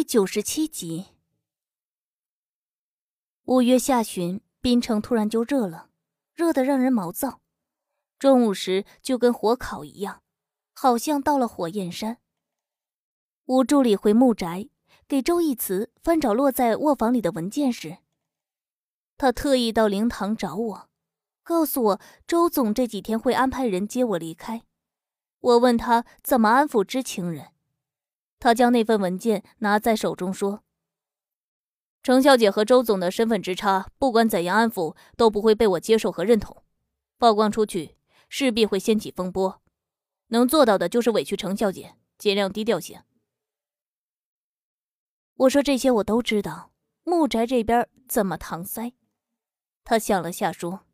第九十七集。五月下旬，滨城突然就热了，热得让人毛躁。中午时就跟火烤一样，好像到了火焰山。吴助理回木宅，给周义慈翻找落在卧房里的文件时，他特意到灵堂找我，告诉我周总这几天会安排人接我离开。我问他怎么安抚知情人。他将那份文件拿在手中，说：“程小姐和周总的身份之差，不管怎样安抚，都不会被我接受和认同。曝光出去，势必会掀起风波。能做到的就是委屈程小姐，尽量低调些。”我说：“这些我都知道，木宅这边怎么搪塞？”他想了下，说：“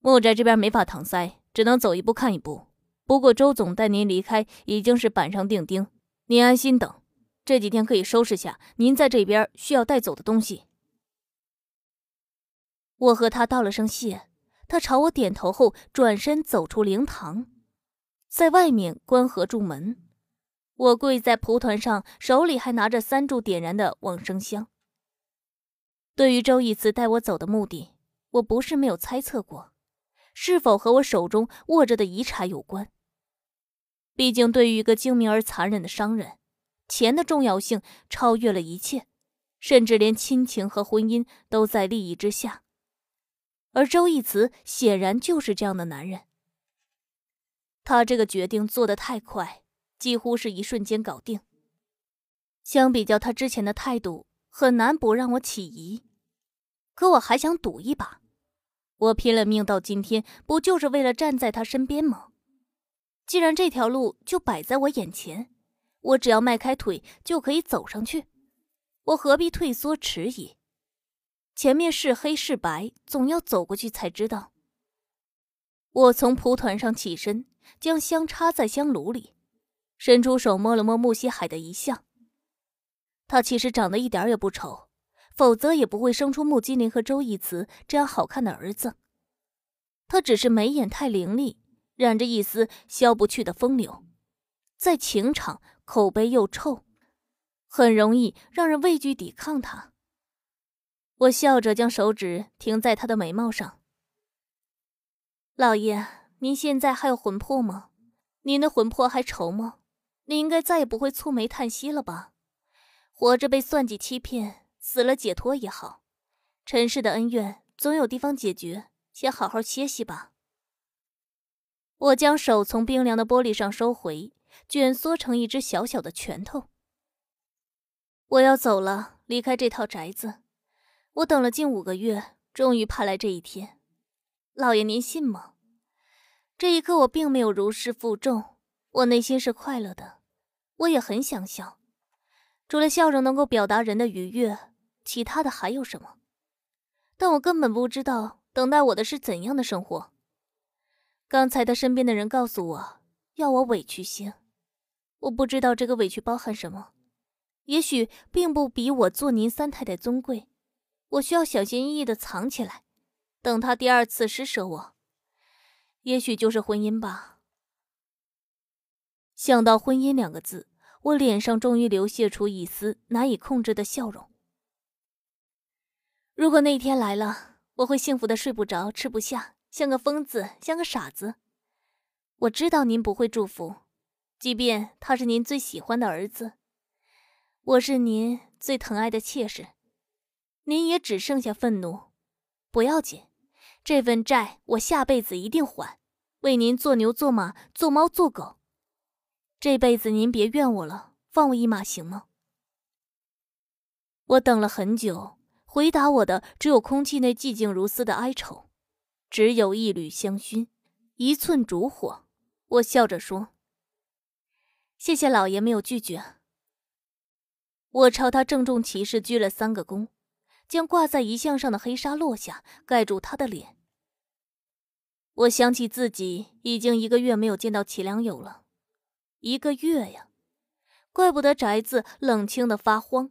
木宅这边没法搪塞，只能走一步看一步。”不过，周总带您离开已经是板上钉钉，您安心等，这几天可以收拾下您在这边需要带走的东西。我和他道了声谢，他朝我点头后转身走出灵堂，在外面关合住门。我跪在蒲团上，手里还拿着三柱点燃的往生香。对于周义慈带我走的目的，我不是没有猜测过，是否和我手中握着的遗产有关？毕竟，对于一个精明而残忍的商人，钱的重要性超越了一切，甚至连亲情和婚姻都在利益之下。而周义慈显然就是这样的男人。他这个决定做得太快，几乎是一瞬间搞定。相比较他之前的态度，很难不让我起疑。可我还想赌一把，我拼了命到今天，不就是为了站在他身边吗？既然这条路就摆在我眼前，我只要迈开腿就可以走上去，我何必退缩迟疑？前面是黑是白，总要走过去才知道。我从蒲团上起身，将香插在香炉里，伸出手摸了摸木西海的遗像。他其实长得一点也不丑，否则也不会生出木金林和周易慈这样好看的儿子。他只是眉眼太凌厉。染着一丝消不去的风流，在情场口碑又臭，很容易让人畏惧抵抗他。我笑着将手指停在他的眉毛上。老爷，您现在还有魂魄吗？您的魂魄还愁吗？你应该再也不会蹙眉叹息了吧？活着被算计欺骗，死了解脱也好。尘世的恩怨总有地方解决，先好好歇息吧。我将手从冰凉的玻璃上收回，卷缩成一只小小的拳头。我要走了，离开这套宅子。我等了近五个月，终于盼来这一天。老爷，您信吗？这一刻，我并没有如释负重，我内心是快乐的，我也很想笑。除了笑容能够表达人的愉悦，其他的还有什么？但我根本不知道等待我的是怎样的生活。刚才他身边的人告诉我，要我委屈些。我不知道这个委屈包含什么，也许并不比我做您三太太尊贵。我需要小心翼翼的藏起来，等他第二次施舍我，也许就是婚姻吧。想到婚姻两个字，我脸上终于流泻出一丝难以控制的笑容。如果那一天来了，我会幸福的睡不着，吃不下。像个疯子，像个傻子。我知道您不会祝福，即便他是您最喜欢的儿子。我是您最疼爱的妾室，您也只剩下愤怒。不要紧，这份债我下辈子一定还，为您做牛做马做猫做狗。这辈子您别怨我了，放我一马行吗？我等了很久，回答我的只有空气内寂静如斯的哀愁。只有一缕香薰，一寸烛火。我笑着说：“谢谢老爷没有拒绝。”我朝他郑重其事鞠了三个躬，将挂在遗像上的黑纱落下，盖住他的脸。我想起自己已经一个月没有见到齐良友了，一个月呀，怪不得宅子冷清的发慌，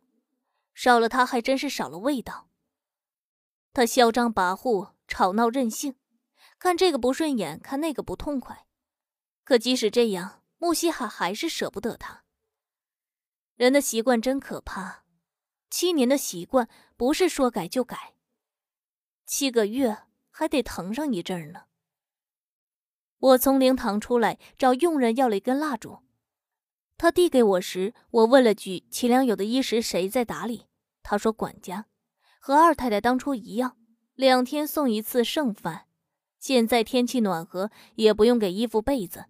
少了他还真是少了味道。他嚣张跋扈。吵闹任性，看这个不顺眼，看那个不痛快。可即使这样，穆西海还是舍不得他。人的习惯真可怕，七年的习惯不是说改就改。七个月还得疼上一阵呢。我从灵堂出来，找佣人要了一根蜡烛。他递给我时，我问了句：“齐良友的衣食谁在打理？”他说：“管家，和二太太当初一样，两天送一次剩饭。现在天气暖和，也不用给衣服被子。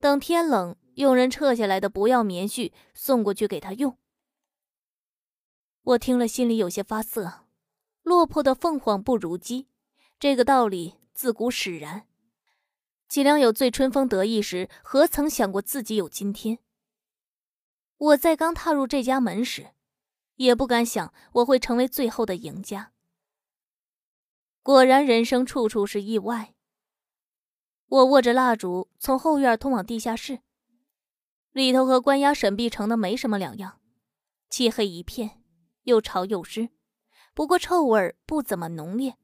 等天冷，佣人撤下来的不要棉絮送过去给他用。”我听了，心里有些发涩。落魄的凤凰不如鸡，这个道理自古使然。齐良友最春风得意时，何曾想过自己有今天？我在刚踏入这家门时，也不敢想我会成为最后的赢家。果然，人生处处是意外。我握着蜡烛，从后院通往地下室，里头和关押沈碧城的没什么两样，漆黑一片，又潮又湿。不过臭味不怎么浓烈。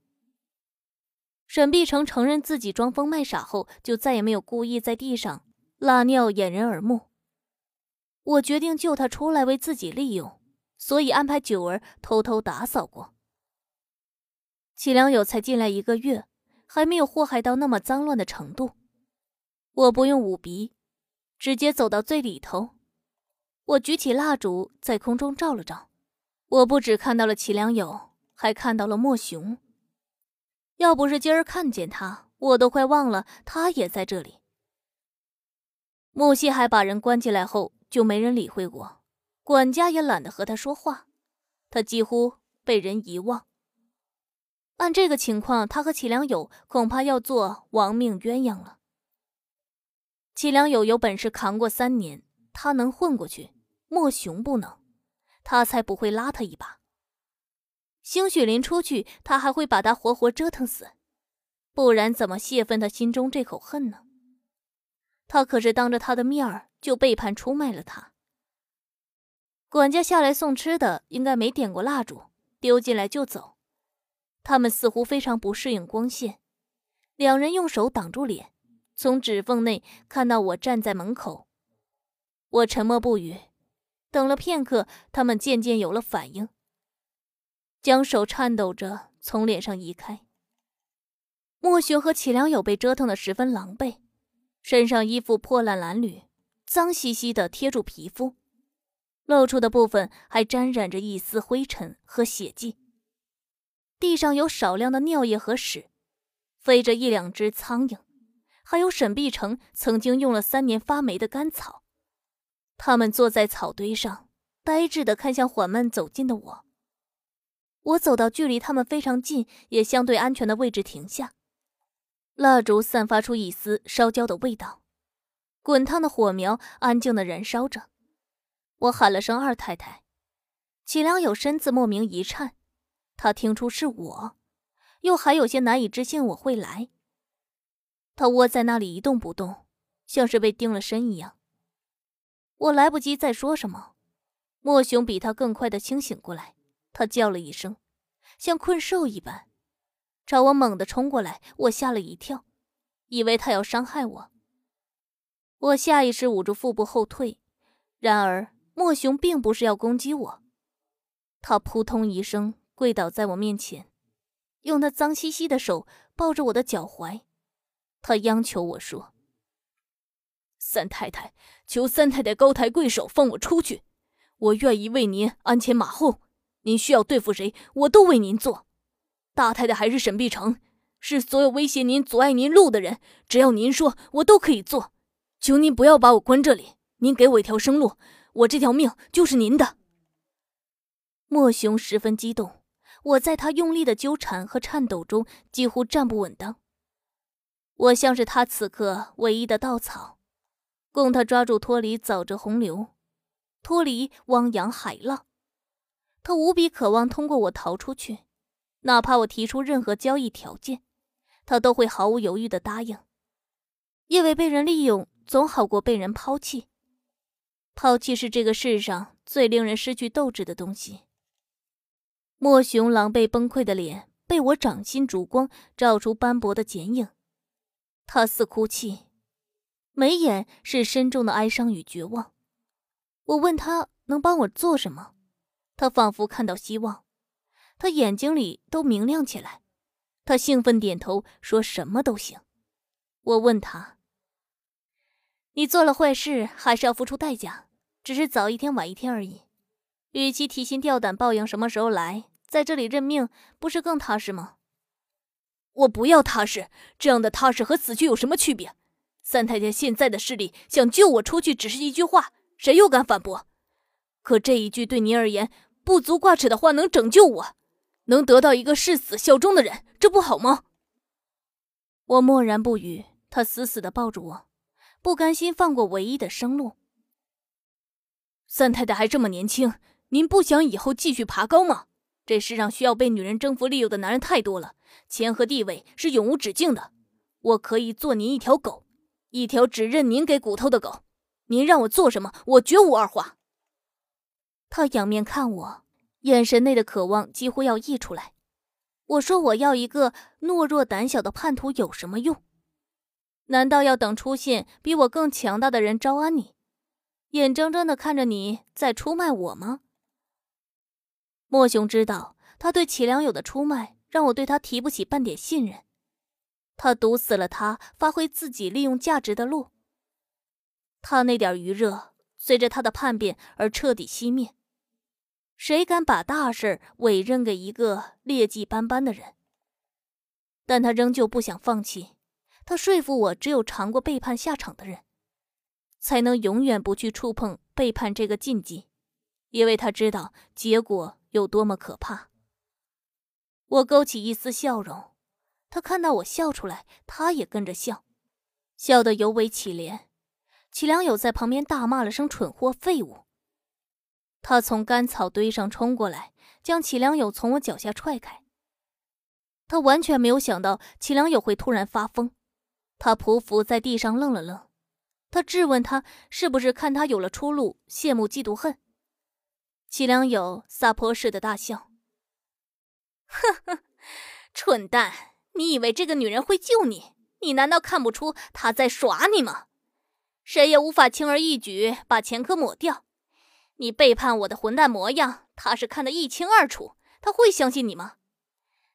沈碧城承认自己装疯卖傻后，就再也没有故意在地上拉尿掩人耳目。我决定救他出来为自己利用，所以安排九儿偷偷打扫过。齐良友才进来一个月，还没有祸害到那么脏乱的程度。我不用捂鼻，直接走到最里头。我举起蜡烛，在空中照了照。我不止看到了齐良友，还看到了莫雄。要不是今儿看见他，我都快忘了他也在这里。木西海把人关进来后，就没人理会过，管家也懒得和他说话，他几乎被人遗忘。按这个情况，他和齐良友恐怕要做亡命鸳鸯了。齐良友有本事扛过三年，他能混过去，莫雄不能。他才不会拉他一把。兴许临出去，他还会把他活活折腾死，不然怎么泄愤他心中这口恨呢？他可是当着他的面儿就背叛出卖了他。管家下来送吃的，应该没点过蜡烛，丢进来就走。他们似乎非常不适应光线，两人用手挡住脸，从指缝内看到我站在门口。我沉默不语。等了片刻，他们渐渐有了反应，将手颤抖着从脸上移开。莫雪和齐良友被折腾得十分狼狈，身上衣服破烂褴褛，脏兮兮的贴住皮肤，露出的部分还沾染着一丝灰尘和血迹。地上有少量的尿液和屎，飞着一两只苍蝇，还有沈碧城曾经用了三年发霉的干草。他们坐在草堆上，呆滞的看向缓慢走近的我。我走到距离他们非常近，也相对安全的位置停下。蜡烛散发出一丝烧焦的味道，滚烫的火苗安静的燃烧着。我喊了声“二太太”，齐良友身子莫名一颤，他听出是我，又还有些难以置信我会来。他窝在那里一动不动，像是被定了身一样。我来不及再说什么，莫雄比他更快的清醒过来，他叫了一声，像困兽一般，朝我猛地冲过来。我吓了一跳，以为他要伤害我。我下意识捂住腹部后退，然而莫雄并不是要攻击我，他扑通一声跪倒在我面前，用他脏兮兮的手抱着我的脚踝，他央求我说。三太太，求三太太高抬贵手，放我出去。我愿意为您鞍前马后，您需要对付谁，我都为您做。大太太还是沈碧城，是所有威胁您、阻碍您路的人，只要您说，我都可以做。求您不要把我关这里，您给我一条生路，我这条命就是您的。莫雄十分激动，我在他用力的纠缠和颤抖中几乎站不稳当。我像是他此刻唯一的稻草。供他抓住脱离沼泽洪流，脱离汪洋海浪。他无比渴望通过我逃出去，哪怕我提出任何交易条件，他都会毫无犹豫的答应。因为被人利用总好过被人抛弃，抛弃是这个世上最令人失去斗志的东西。莫雄狼狈崩溃的脸被我掌心烛光照出斑驳的剪影，他似哭泣。眉眼是深重的哀伤与绝望。我问他能帮我做什么？他仿佛看到希望，他眼睛里都明亮起来。他兴奋点头，说什么都行。我问他：“你做了坏事，还是要付出代价，只是早一天晚一天而已。与其提心吊胆，报应什么时候来，在这里认命，不是更踏实吗？”我不要踏实，这样的踏实和死去有什么区别？三太太现在的势力，想救我出去，只是一句话，谁又敢反驳？可这一句对您而言不足挂齿的话，能拯救我，能得到一个誓死效忠的人，这不好吗？我默然不语，他死死的抱住我，不甘心放过唯一的生路。三太太还这么年轻，您不想以后继续爬高吗？这世上需要被女人征服利诱的男人太多了。钱和地位是永无止境的，我可以做您一条狗，一条只认您给骨头的狗。您让我做什么，我绝无二话。他仰面看我，眼神内的渴望几乎要溢出来。我说：“我要一个懦弱胆小的叛徒有什么用？难道要等出现比我更强大的人招安你，眼睁睁的看着你在出卖我吗？”莫雄知道他对齐良友的出卖。让我对他提不起半点信任，他堵死了他发挥自己利用价值的路。他那点余热，随着他的叛变而彻底熄灭。谁敢把大事委任给一个劣迹斑斑的人？但他仍旧不想放弃。他说服我，只有尝过背叛下场的人，才能永远不去触碰背叛这个禁忌，因为他知道结果有多么可怕。我勾起一丝笑容，他看到我笑出来，他也跟着笑，笑得尤为凄怜。齐良友在旁边大骂了声“蠢货、废物”。他从干草堆上冲过来，将齐良友从我脚下踹开。他完全没有想到齐良友会突然发疯，他匍匐在地上愣了愣，他质问他是不是看他有了出路，羡慕嫉妒恨。齐良友撒泼似的大笑。呵呵，蠢蛋！你以为这个女人会救你？你难道看不出她在耍你吗？谁也无法轻而易举把前科抹掉。你背叛我的混蛋模样，她是看得一清二楚。她会相信你吗？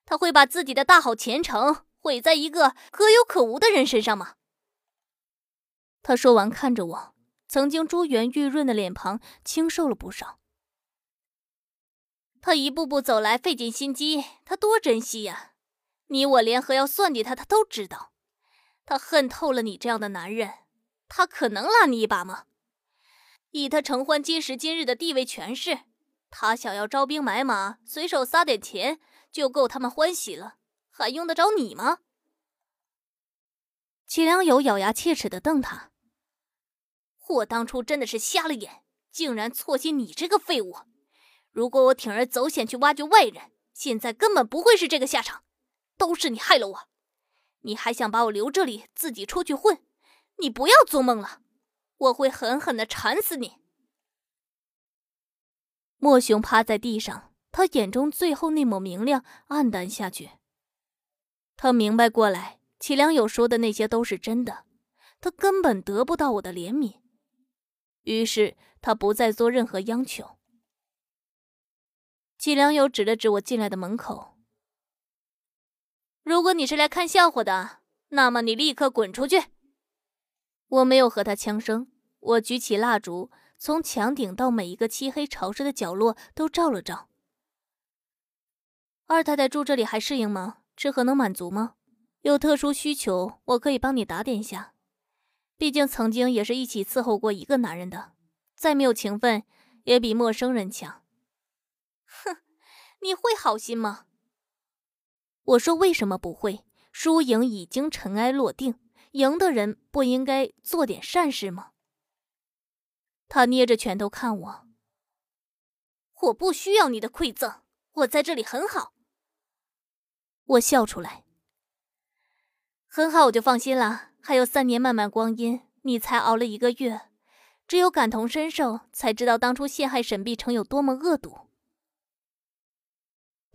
她会把自己的大好前程毁在一个可有可无的人身上吗？他说完，看着我，曾经珠圆玉润的脸庞清瘦了不少。他一步步走来，费尽心机，他多珍惜呀！你我联合要算计他，他都知道。他恨透了你这样的男人，他可能拉你一把吗？以他承欢今时今日的地位权势，他想要招兵买马，随手撒点钱就够他们欢喜了，还用得着你吗？齐良友咬牙切齿的瞪他。我当初真的是瞎了眼，竟然错信你这个废物。如果我铤而走险去挖掘外人，现在根本不会是这个下场。都是你害了我，你还想把我留这里，自己出去混？你不要做梦了，我会狠狠的缠死你。莫雄趴在地上，他眼中最后那抹明亮暗淡下去。他明白过来，齐良友说的那些都是真的，他根本得不到我的怜悯。于是他不再做任何央求。季良友指了指我进来的门口。如果你是来看笑话的，那么你立刻滚出去。我没有和他呛声，我举起蜡烛，从墙顶到每一个漆黑潮湿的角落都照了照。二太太住这里还适应吗？吃喝能满足吗？有特殊需求，我可以帮你打点一下。毕竟曾经也是一起伺候过一个男人的，再没有情分，也比陌生人强。哼，你会好心吗？我说为什么不会？输赢已经尘埃落定，赢的人不应该做点善事吗？他捏着拳头看我。我不需要你的馈赠，我在这里很好。我笑出来。很好，我就放心了。还有三年漫漫光阴，你才熬了一个月，只有感同身受，才知道当初陷害沈碧城有多么恶毒。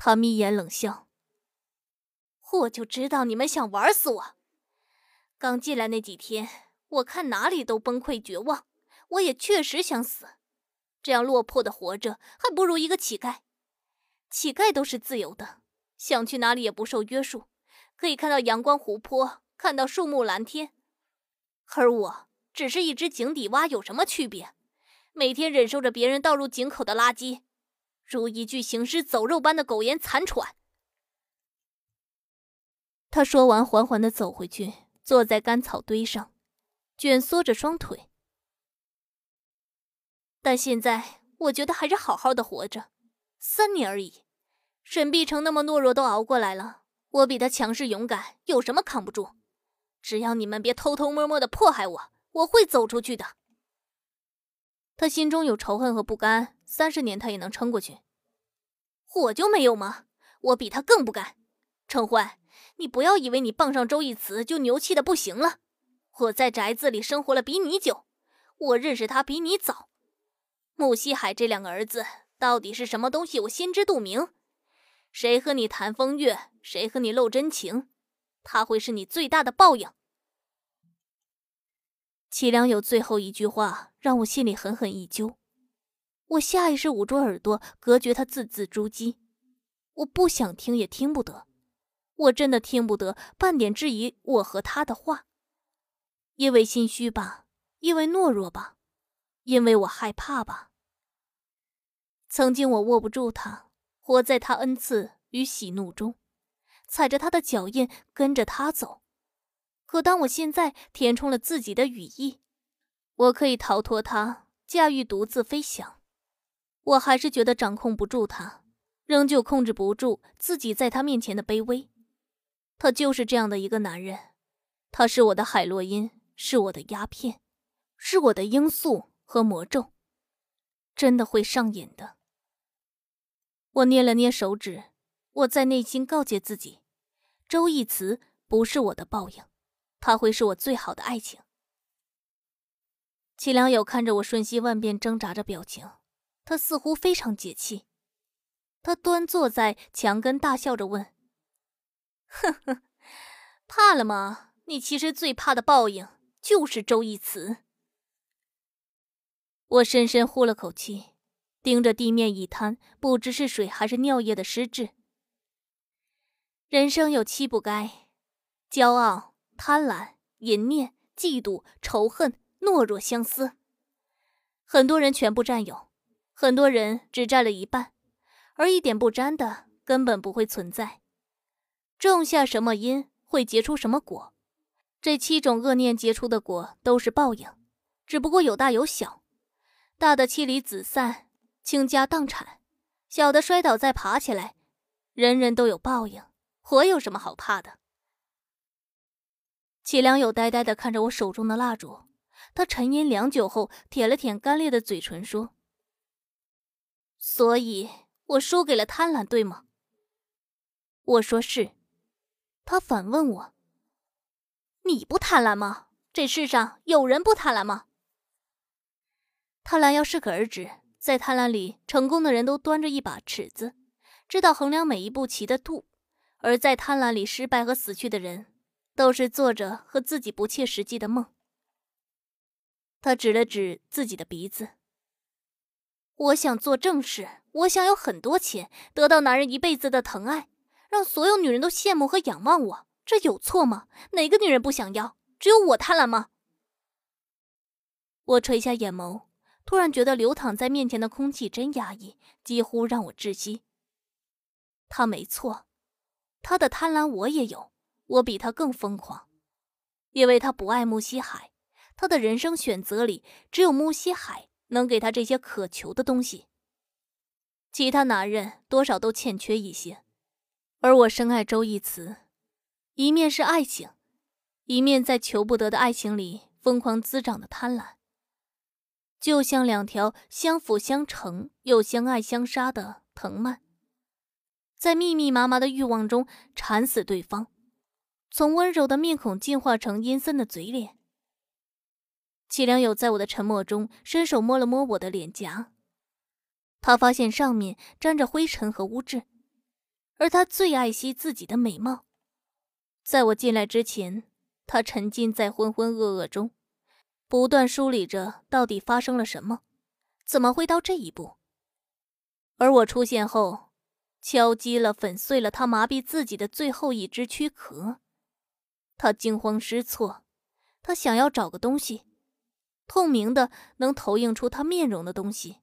他眯眼冷笑：“我就知道你们想玩死我。刚进来那几天，我看哪里都崩溃绝望，我也确实想死。这样落魄的活着，还不如一个乞丐。乞丐都是自由的，想去哪里也不受约束，可以看到阳光湖泊，看到树木蓝天。而我只是一只井底蛙，有什么区别？每天忍受着别人倒入井口的垃圾，如一具行尸走肉般的苟延残喘。他说完，缓缓的走回去，坐在干草堆上，蜷缩着双腿。但现在我觉得还是好好的活着，三年而已。沈碧城那么懦弱都熬过来了，我比他强势勇敢，有什么扛不住？只要你们别偷偷摸摸的迫害我，我会走出去的。他心中有仇恨和不甘，三十年他也能撑过去。我就没有吗？我比他更不甘。陈欢，你不要以为你傍上周逸慈就牛气的不行了。我在宅子里生活了比你久，我认识他比你早。穆西海这两个儿子到底是什么东西，我心知肚明。谁和你谈风月，谁和你露真情，他会是你最大的报应。齐良有最后一句话让我心里狠狠一揪，我下意识捂住耳朵，隔绝他字字珠玑。我不想听，也听不得。我真的听不得半点质疑我和他的话，因为心虚吧，因为懦弱吧，因为我害怕吧。曾经我握不住他，活在他恩赐与喜怒中，踩着他的脚印跟着他走。可当我现在填充了自己的羽翼，我可以逃脱他，驾驭独自飞翔。我还是觉得掌控不住他，仍旧控制不住自己在他面前的卑微。他就是这样的一个男人，他是我的海洛因，是我的鸦片，是我的罂粟和魔咒，真的会上瘾的。我捏了捏手指，我在内心告诫自己：周逸慈不是我的报应，他会是我最好的爱情。齐良友看着我瞬息万变、挣扎着表情，他似乎非常解气。他端坐在墙根，大笑着问：“呵呵，怕了吗？你其实最怕的报应就是周逸慈。”我深深呼了口气。盯着地面一滩不知是水还是尿液的湿渍。人生有七不该：骄傲、贪婪、淫念、嫉妒、仇恨、懦弱、相思。很多人全部占有，很多人只占了一半，而一点不沾的根本不会存在。种下什么因，会结出什么果。这七种恶念结出的果都是报应，只不过有大有小，大的妻离子散。倾家荡产，小的摔倒再爬起来，人人都有报应，我有什么好怕的？齐良友呆呆的看着我手中的蜡烛，他沉吟良久后，舔了舔干裂的嘴唇，说：“所以，我输给了贪婪，对吗？”我说是。他反问我：“你不贪婪吗？这世上有人不贪婪吗？”贪婪要适可而止。在贪婪里成功的人都端着一把尺子，知道衡量每一步棋的度；而在贪婪里失败和死去的人，都是做着和自己不切实际的梦。他指了指自己的鼻子。我想做正事，我想有很多钱，得到男人一辈子的疼爱，让所有女人都羡慕和仰望我，这有错吗？哪个女人不想要？只有我贪婪吗？我垂下眼眸。突然觉得流淌在面前的空气真压抑，几乎让我窒息。他没错，他的贪婪我也有，我比他更疯狂，因为他不爱穆西海，他的人生选择里只有穆西海能给他这些渴求的东西。其他男人多少都欠缺一些，而我深爱周逸慈，一面是爱情，一面在求不得的爱情里疯狂滋长的贪婪。就像两条相辅相成又相爱相杀的藤蔓，在密密麻麻的欲望中缠死对方，从温柔的面孔进化成阴森的嘴脸。齐良友在我的沉默中伸手摸了摸我的脸颊，他发现上面沾着灰尘和污渍，而他最爱惜自己的美貌。在我进来之前，他沉浸在浑浑噩噩中。不断梳理着到底发生了什么，怎么会到这一步？而我出现后，敲击了、粉碎了他麻痹自己的最后一只躯壳。他惊慌失措，他想要找个东西，透明的能投影出他面容的东西。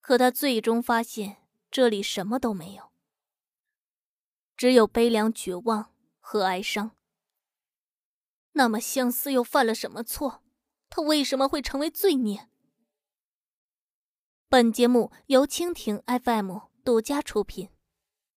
可他最终发现这里什么都没有，只有悲凉、绝望和哀伤。那么相思又犯了什么错？他为什么会成为罪孽？本节目由蜻蜓 FM 独家出品。